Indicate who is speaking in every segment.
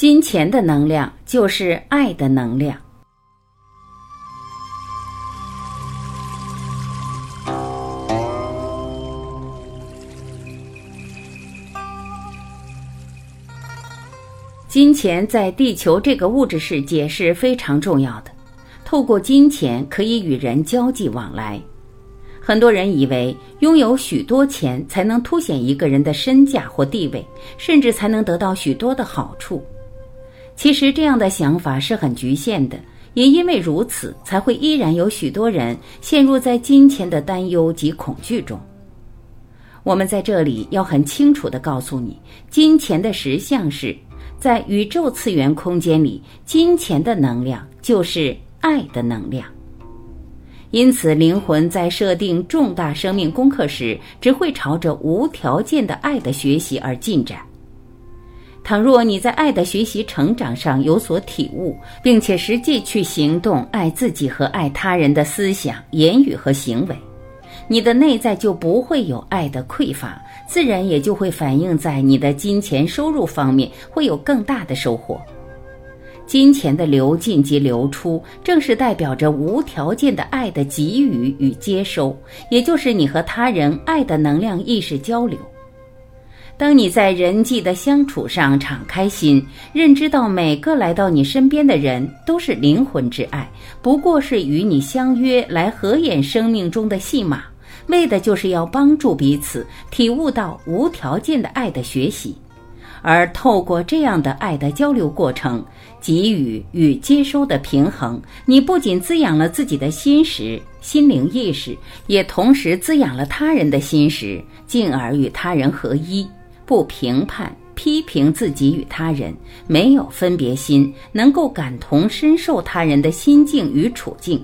Speaker 1: 金钱的能量就是爱的能量。金钱在地球这个物质世界是非常重要的，透过金钱可以与人交际往来。很多人以为拥有许多钱才能凸显一个人的身价或地位，甚至才能得到许多的好处。其实这样的想法是很局限的，也因为如此，才会依然有许多人陷入在金钱的担忧及恐惧中。我们在这里要很清楚地告诉你，金钱的实相是在宇宙次元空间里，金钱的能量就是爱的能量。因此，灵魂在设定重大生命功课时，只会朝着无条件的爱的学习而进展。倘若你在爱的学习成长上有所体悟，并且实际去行动爱自己和爱他人的思想、言语和行为，你的内在就不会有爱的匮乏，自然也就会反映在你的金钱收入方面，会有更大的收获。金钱的流进及流出，正是代表着无条件的爱的给予与接收，也就是你和他人爱的能量意识交流。当你在人际的相处上敞开心，认知到每个来到你身边的人都是灵魂之爱，不过是与你相约来合演生命中的戏码，为的就是要帮助彼此体悟到无条件的爱的学习。而透过这样的爱的交流过程，给予与接收的平衡，你不仅滋养了自己的心识、心灵意识，也同时滋养了他人的心识，进而与他人合一，不评判、批评自己与他人，没有分别心，能够感同身受他人的心境与处境，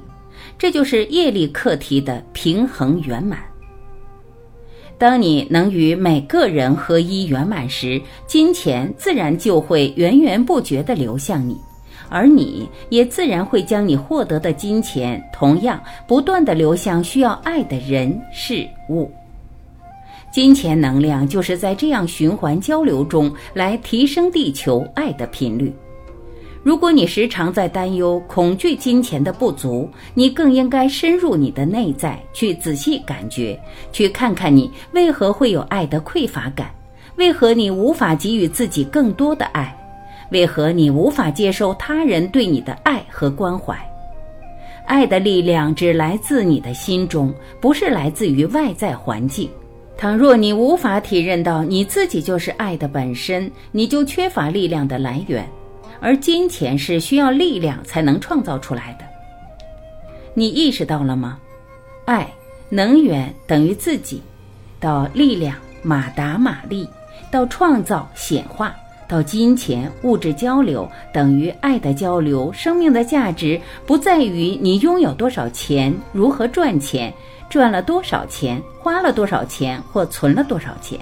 Speaker 1: 这就是业力课题的平衡圆满。当你能与每个人合一圆满时，金钱自然就会源源不绝地流向你，而你也自然会将你获得的金钱同样不断地流向需要爱的人事物。金钱能量就是在这样循环交流中来提升地球爱的频率。如果你时常在担忧、恐惧金钱的不足，你更应该深入你的内在，去仔细感觉，去看看你为何会有爱的匮乏感，为何你无法给予自己更多的爱，为何你无法接受他人对你的爱和关怀。爱的力量只来自你的心中，不是来自于外在环境。倘若你无法体认到你自己就是爱的本身，你就缺乏力量的来源。而金钱是需要力量才能创造出来的，你意识到了吗？爱、能源等于自己，到力量、马达、马力，到创造、显化，到金钱、物质交流，等于爱的交流。生命的价值不在于你拥有多少钱，如何赚钱，赚了多少钱，花了多少钱，或存了多少钱。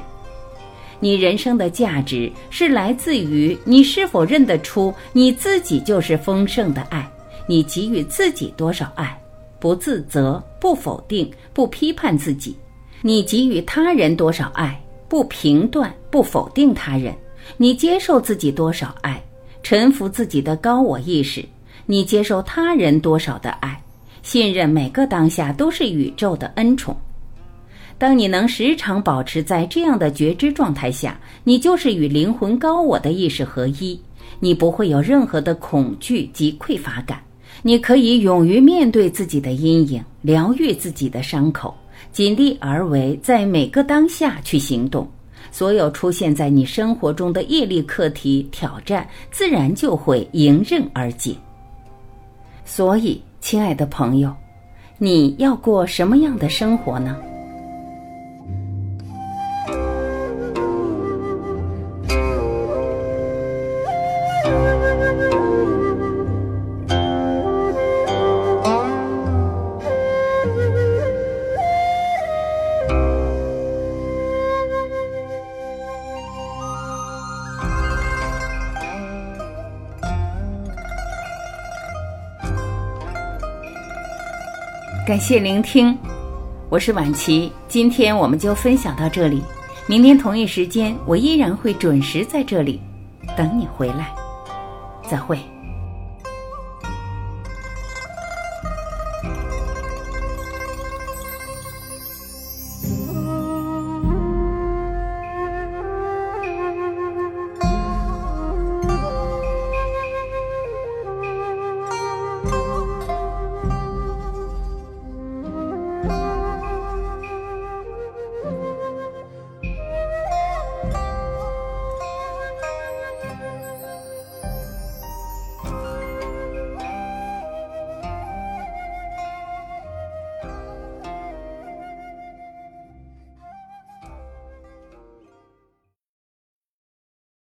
Speaker 1: 你人生的价值是来自于你是否认得出你自己就是丰盛的爱，你给予自己多少爱，不自责、不否定、不批判自己；你给予他人多少爱，不评断、不否定他人；你接受自己多少爱，臣服自己的高我意识；你接受他人多少的爱，信任每个当下都是宇宙的恩宠。当你能时常保持在这样的觉知状态下，你就是与灵魂高我的意识合一。你不会有任何的恐惧及匮乏感，你可以勇于面对自己的阴影，疗愈自己的伤口，尽力而为，在每个当下去行动。所有出现在你生活中的业力课题挑战，自然就会迎刃而解。所以，亲爱的朋友，你要过什么样的生活呢？感谢聆听，我是婉琪。今天我们就分享到这里，明天同一时间我依然会准时在这里等你回来。再会。